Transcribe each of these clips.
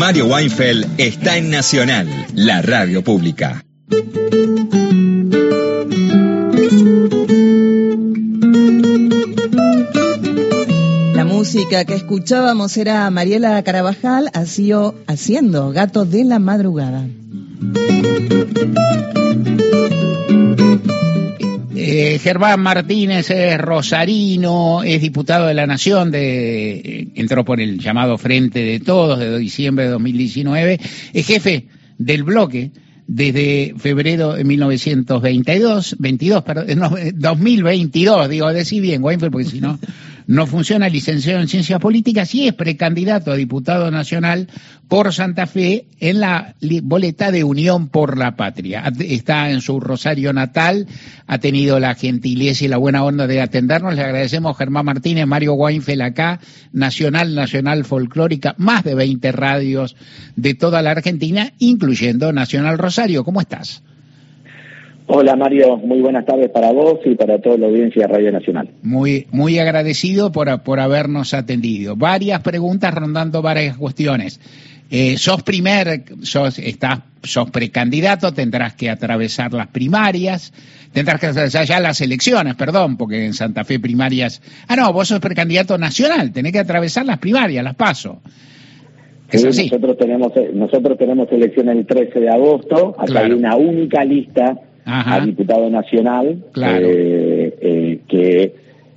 Mario Weinfeld está en Nacional, la radio pública. La música que escuchábamos era Mariela Carabajal haciendo Gato de la Madrugada. Eh, Germán Martínez es rosarino, es diputado de la Nación, de, entró por el llamado Frente de Todos de diciembre de 2019, es jefe del bloque desde febrero de 1922, 22, perdón, no, 2022, digo, decir bien, Weinfeld, porque si no, no funciona, licenciado en Ciencias Políticas y es precandidato a diputado nacional por Santa Fe en la boleta de Unión por la Patria. Está en su Rosario natal, ha tenido la gentileza y la buena onda de atendernos. Le agradecemos Germán Martínez, Mario Weinfeld acá, Nacional, Nacional Folclórica, más de 20 radios de toda la Argentina, incluyendo Nacional Rosario. ¿Cómo estás? Hola Mario, muy buenas tardes para vos y para toda la audiencia de Radio Nacional. Muy, muy agradecido por, por habernos atendido. Varias preguntas rondando varias cuestiones. Eh, sos primer, sos, estás, sos precandidato, tendrás que atravesar las primarias, tendrás que atravesar ya las elecciones, perdón, porque en Santa Fe primarias. Ah, no, vos sos precandidato nacional, tenés que atravesar las primarias, las paso. Es así. Nosotros tenemos, nosotros tenemos elecciones el 13 de agosto, acá hay una única lista a diputado nacional, eh, eh, que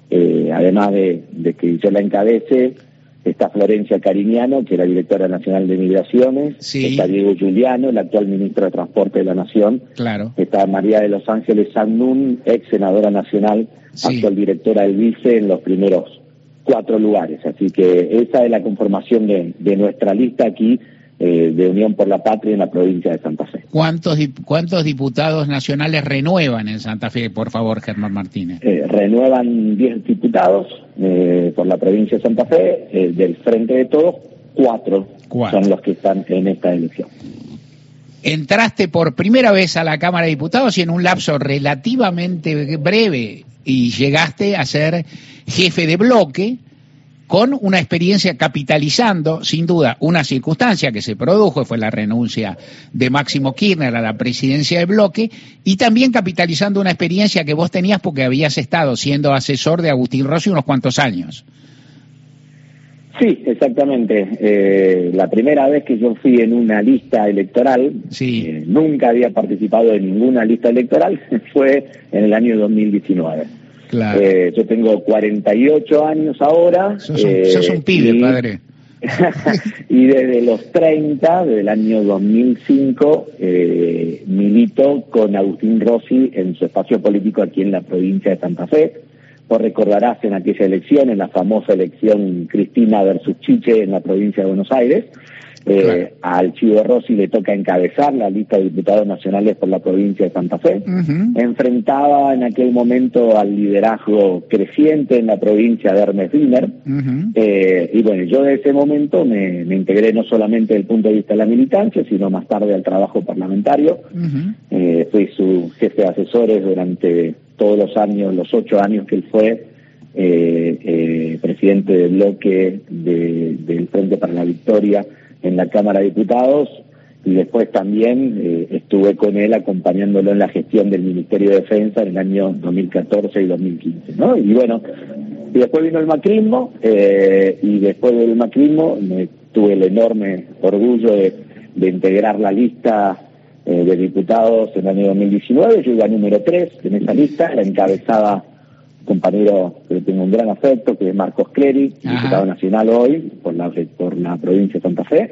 eh, además de, que yo la encabece, está Florencia Cariñano, que era directora nacional de Migraciones, está Diego Giuliano, el actual ministro de Transporte de la Nación, claro. está María de los Ángeles Sandún, ex senadora nacional, actual directora del vice en los primeros cuatro lugares. Así que esa es la conformación de, de nuestra lista aquí eh, de Unión por la Patria en la provincia de Santa Fe. ¿Cuántos, cuántos diputados nacionales renuevan en Santa Fe, por favor, Germán Martínez? Eh, renuevan 10 diputados eh, por la provincia de Santa Fe, del Frente de Todos, cuatro, son los que están en esta elección. Entraste por primera vez a la Cámara de Diputados y en un lapso relativamente breve y llegaste a ser jefe de bloque con una experiencia capitalizando, sin duda, una circunstancia que se produjo, fue la renuncia de Máximo Kirchner a la presidencia del bloque, y también capitalizando una experiencia que vos tenías porque habías estado siendo asesor de Agustín Rossi unos cuantos años. Sí, exactamente. Eh, la primera vez que yo fui en una lista electoral, sí. Eh, nunca había participado en ninguna lista electoral, fue en el año 2019. Eh, yo tengo 48 años ahora. Sos un, eh, pibe, padre. y desde los 30, desde el año 2005, eh, milito con Agustín Rossi en su espacio político aquí en la provincia de Santa Fe. Vos recordarás en aquella elección, en la famosa elección Cristina versus Chiche en la provincia de Buenos Aires, eh, Al Chivo Rossi le toca encabezar la lista de diputados nacionales por la provincia de Santa Fe. Enfrentaba en aquel momento al liderazgo creciente en la provincia de Hermes Wiener. Eh, y bueno, yo de ese momento me, integré no solamente desde el punto de vista de la militancia, sino más tarde al trabajo parlamentario. Eh, fui su jefe de asesores durante todos los años, los ocho años que él fue. presidente del bloque del Frente para la Victoria en la Cámara de Diputados y después también eh, estuve con él acompañándolo en la gestión del Ministerio de Defensa en el año 2014 y 2015, ¿no? Y bueno, y después vino el macrismo eh, y después del macrismo me tuve el enorme orgullo de, integrar la lista eh, de diputados en el año 2019, yo iba número 3 en esa lista, la encabezaba compañero que tengo un gran afecto, que es Marcos Clery, diputado nacional hoy por la, por la provincia de Santa Fe.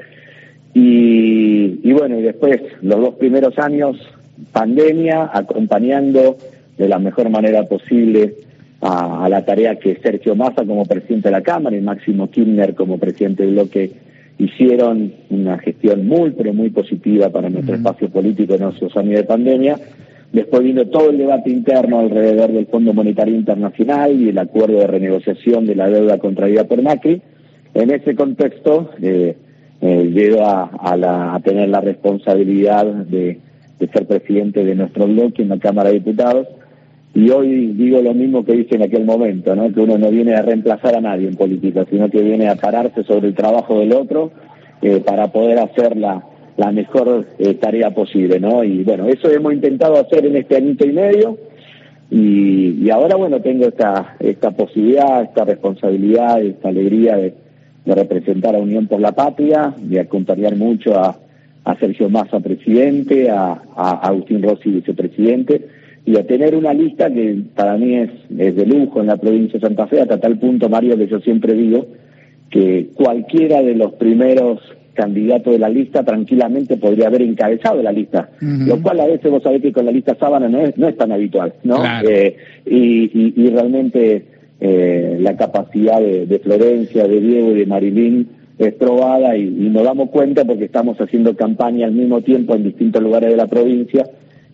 Y, bueno, y después los dos primeros años, pandemia, acompañando de la mejor manera posible a, la tarea que Sergio Massa como presidente de la Cámara y Máximo Kirchner como presidente del bloque hicieron una gestión muy, pero muy positiva para nuestro espacio político en esos años de pandemia Después vino todo el debate interno alrededor del Fondo Monetario Internacional y el acuerdo de renegociación de la deuda contraída por Macri. En ese contexto, eh, eh llego a, tener la responsabilidad de, ser presidente de nuestro bloque en la Cámara de Diputados. Y hoy digo lo mismo que dije en aquel momento, ¿no? que uno no viene a reemplazar a nadie en política, sino que viene a pararse sobre el trabajo del otro eh, para poder hacer la, la mejor eh, tarea posible, ¿no? Y bueno, eso hemos intentado hacer en este añito y medio y, ahora, bueno, tengo esta, esta posibilidad, esta responsabilidad, esta alegría de, de representar a Unión por la Patria, de acompañar mucho a, a Sergio Massa, presidente, a, a Agustín Rossi, vicepresidente, y a tener una lista que para mí es, es de lujo en la provincia de Santa Fe, hasta tal punto, Mario, que yo siempre digo que cualquiera de los primeros candidatos de la lista tranquilamente podría haber encabezado la lista, lo cual a veces vos sabés que con la lista sábana no es, no es tan habitual, ¿no? Eh, y, y, y, realmente eh, la capacidad de, de, Florencia, de Diego y de Marilín es probada y, y nos damos cuenta porque estamos haciendo campaña al mismo tiempo en distintos lugares de la provincia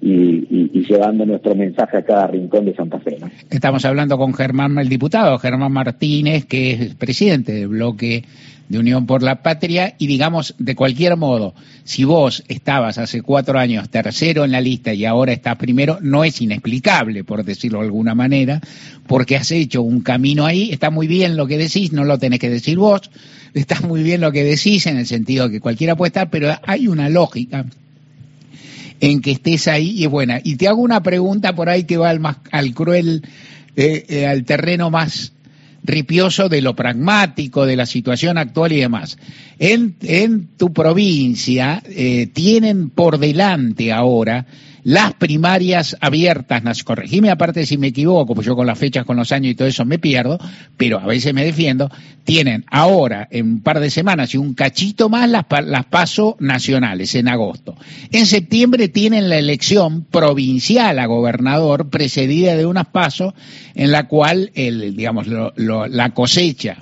y, llevando nuestro mensaje a cada rincón de Santa Fe. ¿no? Estamos hablando con Germán, el diputado Germán Martínez, que es presidente del bloque de Unión por la Patria y digamos, de cualquier modo, si vos estabas hace cuatro años tercero en la lista y ahora estás primero, no es inexplicable, por decirlo de alguna manera, porque has hecho un camino ahí, está muy bien lo que decís, no lo tenés que decir vos, está muy bien lo que decís en el sentido de que cualquiera puede estar, pero hay una lógica en que estés ahí y es buena. Y te hago una pregunta por ahí que va al, más, al cruel, eh, eh, al terreno más ripioso de lo pragmático, de la situación actual y demás. En, en tu provincia eh, tienen por delante ahora las primarias abiertas, corregime aparte si me equivoco, pues yo con las fechas, con los años y todo eso me pierdo, pero a veces me defiendo, tienen ahora, en un par de semanas y un cachito más, las, las paso nacionales en agosto. En septiembre tienen la elección provincial a gobernador, precedida de unas pasos en la cual el, digamos, lo, la cosecha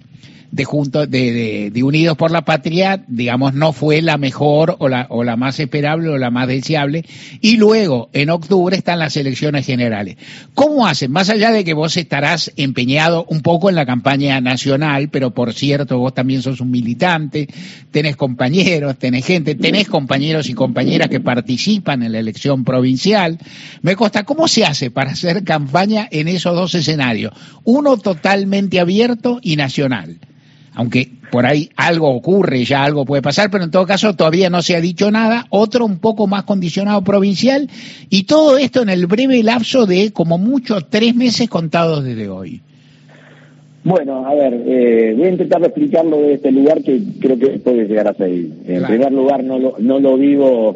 de, junto, de, de, de, Unidos por la Patria, digamos, no fue la mejor o la, o la más esperable o la más deseable. Y luego, en octubre, están las elecciones generales. ¿Cómo hacen? Más allá de que vos estarás empeñado un poco en la campaña nacional, pero por cierto, vos también sos un militante, tenés compañeros, tenés gente, tenés compañeros y compañeras que participan en la elección provincial. Me consta, ¿cómo se hace para hacer campaña en esos dos escenarios? Uno totalmente abierto y nacional aunque por ahí algo ocurre, ya algo puede pasar, pero en todo caso todavía no se ha dicho nada, otro un poco más condicionado provincial, y todo esto en el breve lapso de como mucho tres meses contados desde hoy. Bueno, a ver, eh, voy a intentar explicarlo de este lugar que creo que puede llegar a seguir. En claro. primer lugar, no lo, no lo vivo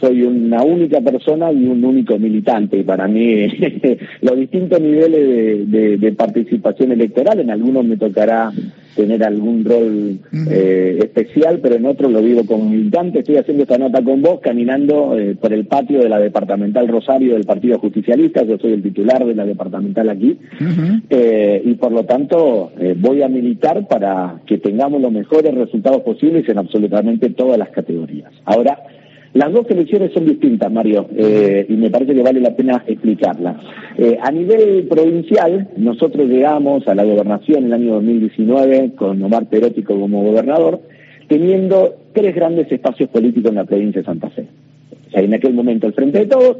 soy una única persona y un único militante. Y para mí, los distintos niveles de, de, de, participación electoral, en algunos me tocará tener algún rol eh, especial, pero en otros lo vivo como militante. Estoy haciendo esta nota con vos, caminando eh, por el patio de la departamental Rosario del Partido Justicialista. Yo soy el titular de la departamental aquí. Uh -huh. eh, y por lo tanto, eh, voy a militar para que tengamos los mejores resultados posibles en absolutamente todas las categorías. Ahora, las dos elecciones son distintas, Mario, eh, y me parece que vale la pena explicarlas. Eh, a nivel provincial, nosotros llegamos a la gobernación en el año 2019 con Omar Perótico como gobernador, teniendo tres grandes espacios políticos en la provincia de Santa Fe. O sea, en aquel momento el Frente de Todos,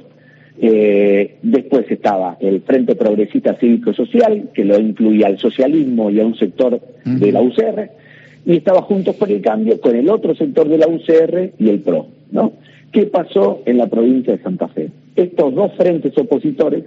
eh, después estaba el Frente Progresista Cívico-Social, que lo incluía al socialismo y a un sector uh -huh. de la UCR, y estaba Juntos por el Cambio con el otro sector de la UCR y el PRO. ¿no? ¿Qué pasó en la provincia de Santa Fe? Estos dos frentes opositores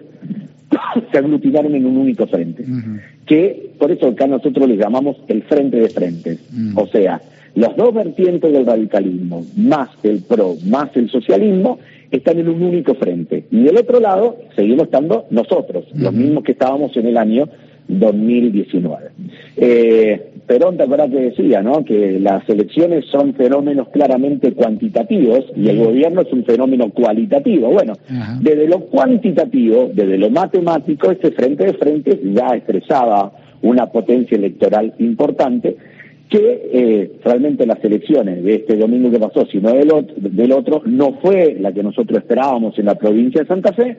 se aglutinaron en un único frente, uh -huh. que por eso acá nosotros le llamamos el frente de frentes. Uh -huh. O sea, los dos vertientes del radicalismo, más el PRO, más el socialismo, están en un único frente. Y del otro lado seguimos estando nosotros, uh -huh. los mismos que estábamos en el año 2019. Eh, Perón, te acuerdas que decía, ¿no? Que las elecciones son fenómenos claramente cuantitativos y el gobierno es un fenómeno cualitativo. Bueno, Ajá. desde lo cuantitativo, desde lo matemático, este frente de frentes ya expresaba una potencia electoral importante que eh, realmente las elecciones de este domingo que pasó, sino del otro, del otro, no fue la que nosotros esperábamos en la provincia de Santa Fe,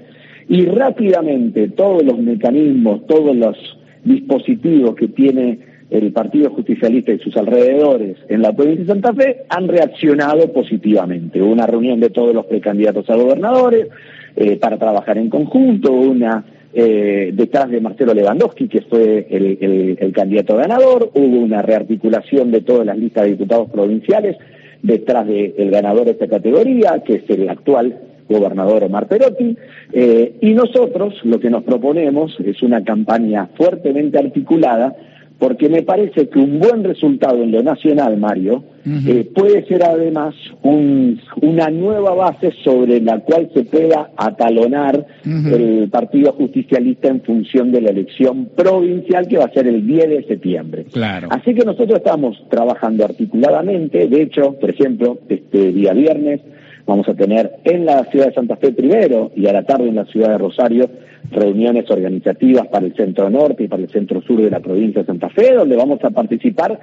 y rápidamente todos los mecanismos, todos los dispositivos que tiene el Partido Justicialista y sus alrededores en la provincia de Santa Fe han reaccionado positivamente. Hubo una reunión de todos los precandidatos a gobernadores eh, para trabajar en conjunto, una eh, detrás de Marcelo Lewandowski, que fue el, candidato ganador, hubo una rearticulación de todas las listas de diputados provinciales detrás del ganador de esta categoría, que es el actual gobernador Omar Perotti, eh, y nosotros lo que nos proponemos es una campaña fuertemente articulada porque me parece que un buen resultado en lo nacional, Mario, eh, puede ser además una nueva base sobre la cual se pueda atalonar el Partido Justicialista en función de la elección provincial que va a ser el 10 de septiembre. Claro. Así que nosotros estamos trabajando articuladamente, de hecho, por ejemplo, este día viernes vamos a tener en la ciudad de Santa Fe primero y a la tarde en la ciudad de Rosario reuniones organizativas para el centro norte y para el centro sur de la provincia de Santa Fe, donde vamos a participar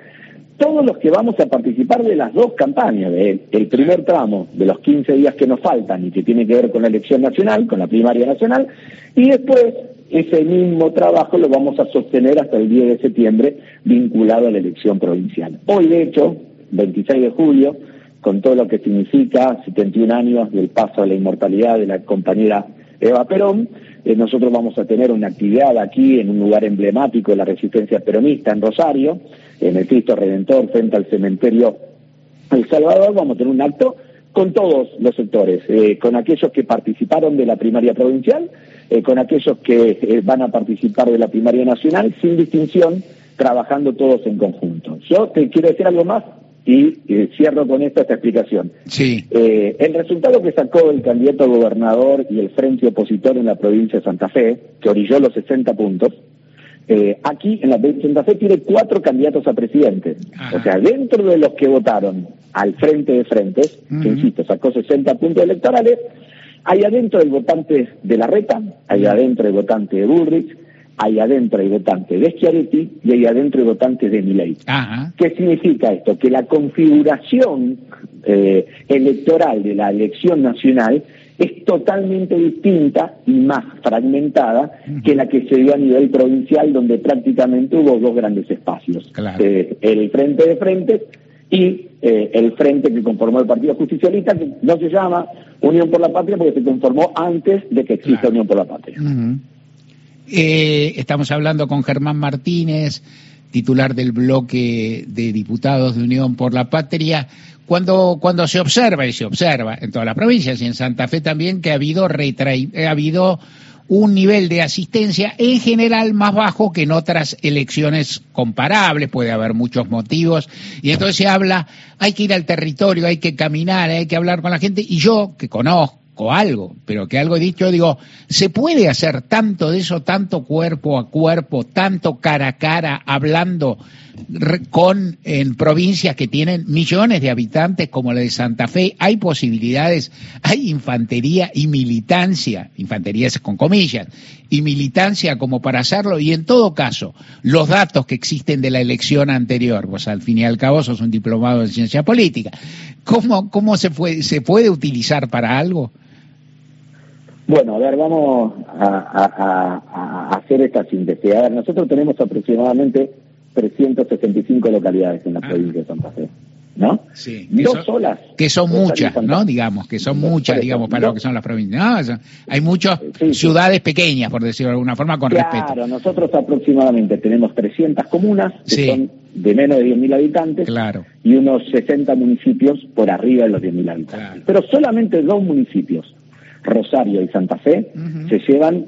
todos los que vamos a participar de las dos campañas, de el primer tramo de los 15 días que nos faltan y que tiene que ver con la elección nacional, con la primaria nacional, y después ese mismo trabajo lo vamos a sostener hasta el 10 de septiembre vinculado a la elección provincial. Hoy, de hecho, 26 de julio, con todo lo que significa 71 años del paso a la inmortalidad de la compañera Eva Perón, eh, nosotros vamos a tener una actividad aquí en un lugar emblemático de la resistencia peronista en Rosario, en el Cristo Redentor, frente al cementerio El Salvador. Vamos a tener un acto con todos los sectores, eh, con aquellos que participaron de la primaria provincial, eh, con aquellos que van a participar de la primaria nacional, sin distinción, trabajando todos en conjunto. Yo te quiero decir algo más, y cierro con esta, esta explicación. Sí. Eh, el resultado que sacó el candidato a gobernador y el frente opositor en la provincia de Santa Fe, que orilló los 60 puntos, eh, aquí en la provincia de Santa Fe tiene cuatro candidatos a presidente. O sea, dentro de los que votaron al frente de frentes, que insisto, sacó 60 puntos electorales, hay adentro el votante de la Reta, hay adentro el votante de Bullrich, hay adentro el votante de Schiaretti y hay adentro el votante de Milei. ¿Qué significa esto? Que la configuración eh, electoral de la elección nacional es totalmente distinta y más fragmentada que la que se dio a nivel provincial, donde prácticamente hubo dos grandes espacios. Eh, el frente de frente y eh, el frente que conformó el Partido Justicialista, que no se llama Unión por la Patria porque se conformó antes de que exista Unión por la Patria. Eh, estamos hablando con Germán Martínez, titular del bloque de diputados de Unión por la Patria. Cuando, cuando se observa, y se observa en todas las provincias y en Santa Fe también, que ha habido, ha habido un nivel de asistencia en general más bajo que en otras elecciones comparables, puede haber muchos motivos, y entonces se habla, hay que ir al territorio, hay que caminar, hay que hablar con la gente, y yo, que conozco, algo, pero que algo he dicho, digo, ¿se puede hacer tanto de eso, tanto cuerpo a cuerpo, tanto cara a cara, hablando con en provincias que tienen millones de habitantes como la de Santa Fe? Hay posibilidades, hay infantería y militancia, infantería es con comillas, y militancia como para hacerlo, y en todo caso, los datos que existen de la elección anterior, pues al fin y al cabo sos un diplomado en ciencia política, ¿cómo, cómo se, puede, se puede utilizar para algo? Bueno, a ver, vamos a, hacer esta síntesis. A ver, nosotros tenemos aproximadamente 365 localidades en la ah. provincia de Santa Fe. ¿No? Sí. Que son, solas. Que son muchas, ¿no? Digamos, que son muchas, digamos, para lo que son las provincias. No, hay muchas ciudades pequeñas, por decirlo de alguna forma, con respeto. Claro, nosotros aproximadamente tenemos 300 comunas que son de menos de 10.000 habitantes claro. y unos 60 municipios por arriba de los 10.000 habitantes. Pero solamente dos municipios Rosario y Santa Fe, se llevan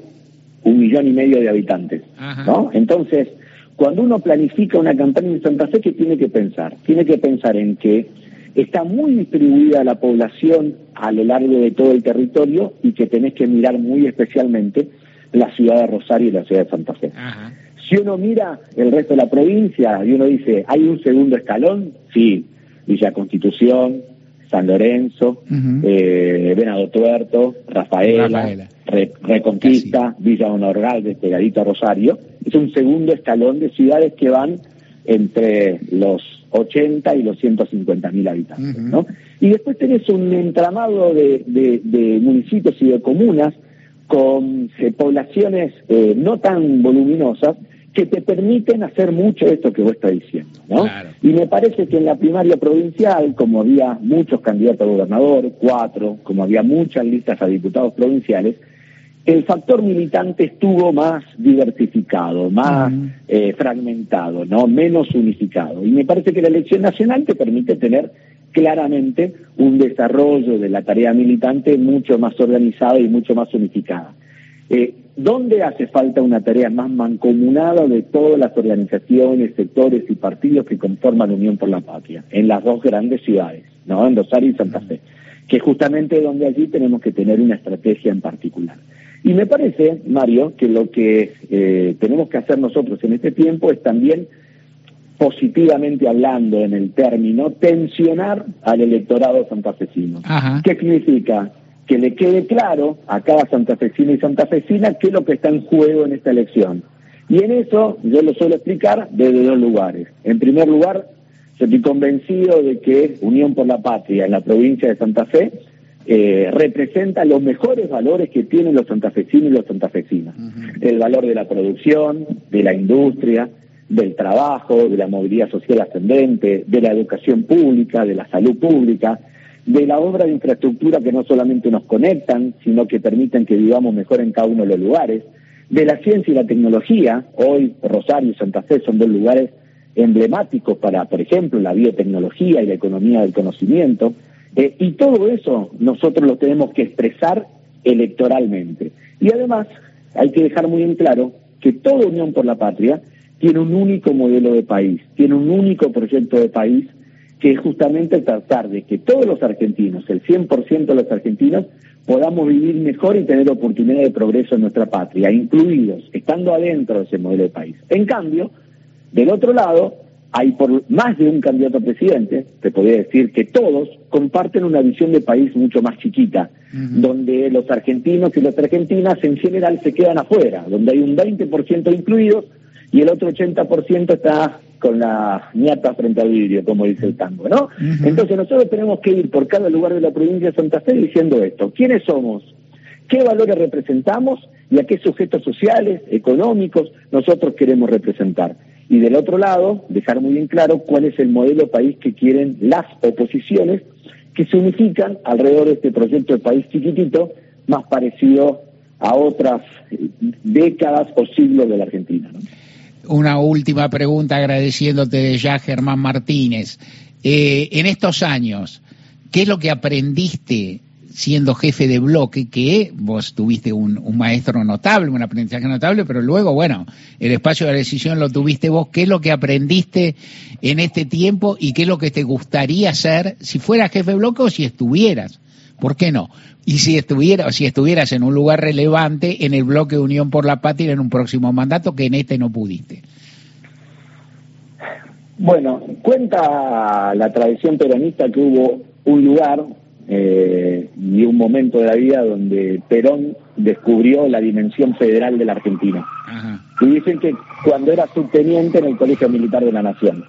un millón y medio de habitantes, ¿no? Entonces, cuando uno planifica una campaña en Santa Fe, ¿qué tiene que pensar? Tiene que pensar en que está muy distribuida la población a lo largo de todo el territorio y que tenés que mirar muy especialmente la ciudad de Rosario y la ciudad de Santa Fe. Si uno mira el resto de la provincia y uno dice, ¿hay un segundo escalón? Sí, Villa Constitución, San Lorenzo, eh, Venado Tuerto, Rafaela, Reconquista, Villa Honorgal, pegadito a Rosario. Es un segundo escalón de ciudades que van entre los 80 y los 150 mil habitantes. ¿no? Y después tenés un entramado de, de, municipios y de comunas con eh, poblaciones eh, no tan voluminosas, que te permiten hacer mucho de esto que vos estás diciendo, ¿no? Y me parece que en la primaria provincial, como había muchos candidatos a gobernador, cuatro, como había muchas listas a diputados provinciales, el factor militante estuvo más diversificado, más eh, fragmentado, no menos unificado. Y me parece que la elección nacional te permite tener claramente un desarrollo de la tarea militante mucho más organizada y mucho más unificada. Eh, ¿Dónde hace falta una tarea más mancomunada de todas las organizaciones, sectores y partidos que conforman Unión por la Patria? En las dos grandes ciudades, ¿no? En Rosario y Santa Fe, que justamente donde allí tenemos que tener una estrategia en particular. Y me parece, Mario, que lo que eh, tenemos que hacer nosotros en este tiempo es también positivamente hablando en el término, tensionar al electorado santafesino. ¿Qué significa? Que le quede claro a cada santafesino y santafesina qué es lo que está en juego en esta elección. Y en eso yo lo suelo explicar desde dos lugares. En primer lugar, estoy convencido de que Unión por la Patria en la provincia de Santa Fe eh, representa los mejores valores que tienen los santafesinos y los santafesinas. El valor de la producción, de la industria, del trabajo, de la movilidad social ascendente, de la educación pública, de la salud pública, de la obra de infraestructura que no solamente nos conectan, sino que permiten que vivamos mejor en cada uno de los lugares, de la ciencia y la tecnología. Hoy Rosario y Santa Fe son dos lugares emblemáticos para, por ejemplo, la biotecnología y la economía del conocimiento. Eh, y todo eso nosotros lo tenemos que expresar electoralmente. Y además hay que dejar muy en claro que toda Unión por la Patria tiene un único modelo de país, tiene un único proyecto de país que es justamente tratar de que todos los argentinos, el 100% de los argentinos, podamos vivir mejor y tener oportunidad de progreso en nuestra patria, incluidos, estando adentro de ese modelo de país. En cambio, del otro lado, hay por más de un candidato a presidente, te podría decir que todos comparten una visión de país mucho más chiquita, donde los argentinos y las argentinas en general se quedan afuera, donde hay un 20% incluidos y el otro 80% está con la ñata frente al vidrio, como dice el tango, ¿no? Entonces nosotros tenemos que ir por cada lugar de la provincia de Santa Fe diciendo esto, ¿quiénes somos? ¿Qué valores representamos? ¿Y a qué sujetos sociales, económicos nosotros queremos representar? Y del otro lado, dejar muy en claro cuál es el modelo país que quieren las oposiciones que se unifican alrededor de este proyecto de país chiquitito, más parecido a otras décadas o siglos de la Argentina. ¿no? Una última pregunta agradeciéndote ya, Germán Martínez. Eh, en estos años, ¿qué es lo que aprendiste siendo jefe de bloque, que vos tuviste un, maestro notable, un aprendizaje notable, pero luego, bueno, el espacio de la decisión lo tuviste vos. ¿Qué es lo que aprendiste en este tiempo y qué es lo que te gustaría hacer si fueras jefe de bloque o si estuvieras? ¿Por qué no? Y si estuviera, si estuvieras en un lugar relevante en el bloque de Unión por la Patria en un próximo mandato que en este no pudiste. Bueno, cuenta la tradición peronista que hubo un lugar eh, y un momento de la vida donde Perón descubrió la dimensión federal de la Argentina. Y dicen que cuando era subteniente en el Colegio Militar de la Nación.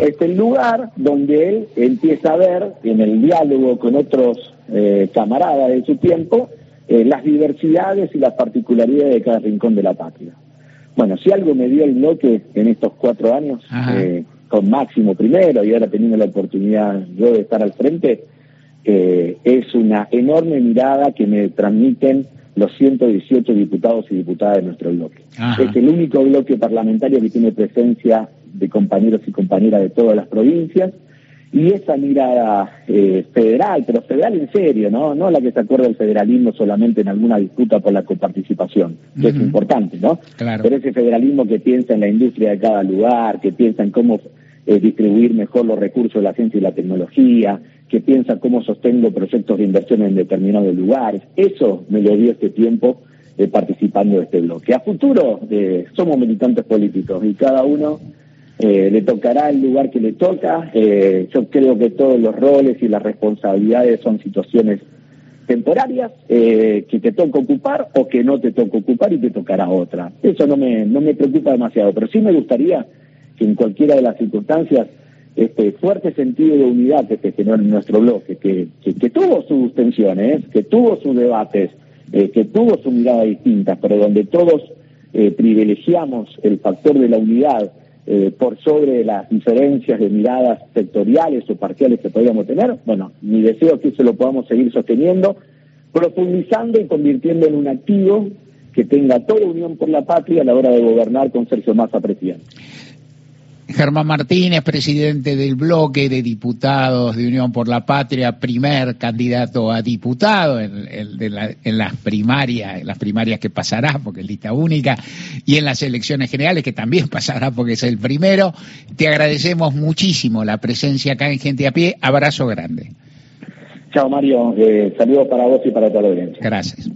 Es el lugar donde él empieza a ver, en el diálogo con otros eh, camaradas de su tiempo, eh, las diversidades y las particularidades de cada rincón de la patria. Bueno, si algo me dio el bloque en estos cuatro años, eh, con Máximo primero y ahora teniendo la oportunidad yo de estar al frente, es una enorme mirada que me transmiten los 118 diputados y diputadas de nuestro bloque. Es el único bloque parlamentario que tiene presencia de compañeros y compañeras de todas las provincias, y esa mirada eh, federal, pero federal en serio, ¿no? No la que se acuerda del federalismo solamente en alguna disputa por la coparticipación, que es importante, ¿no? Pero ese federalismo que piensa en la industria de cada lugar, que piensa en cómo eh, distribuir mejor los recursos de la ciencia y la tecnología, que piensa cómo sostengo proyectos de inversión en determinados lugares. Eso me lo dio este tiempo eh, participando de este bloque. A futuro somos militantes políticos y cada uno eh, le tocará el lugar que le toca. Eh, yo creo que todos los roles y las responsabilidades son situaciones temporarias eh, que te toca ocupar o que no te toca ocupar y te tocará otra. Eso no me, no me preocupa demasiado, pero sí me gustaría que en cualquiera de las circunstancias este fuerte sentido de unidad que se generó en nuestro bloque, que, que, tuvo sus tensiones, que tuvo sus debates, que tuvo su mirada distinta, pero donde todos privilegiamos el factor de la unidad eh, por sobre las diferencias de miradas sectoriales o parciales que podríamos tener, bueno, mi deseo es que eso lo podamos seguir sosteniendo, profundizando y convirtiendo en un activo que tenga toda unión por la patria a la hora de gobernar con Sergio Massa presidente. Germán Martínez, presidente del bloque de diputados de Unión por la Patria, primer candidato a diputado en, las primarias, en las primarias que pasará porque es lista única, y en las elecciones generales que también pasará porque es el primero. Te agradecemos muchísimo la presencia acá en Gente a Pie. Abrazo grande. Chao Mario, eh, saludos para vos y para toda la audiencia. Gracias.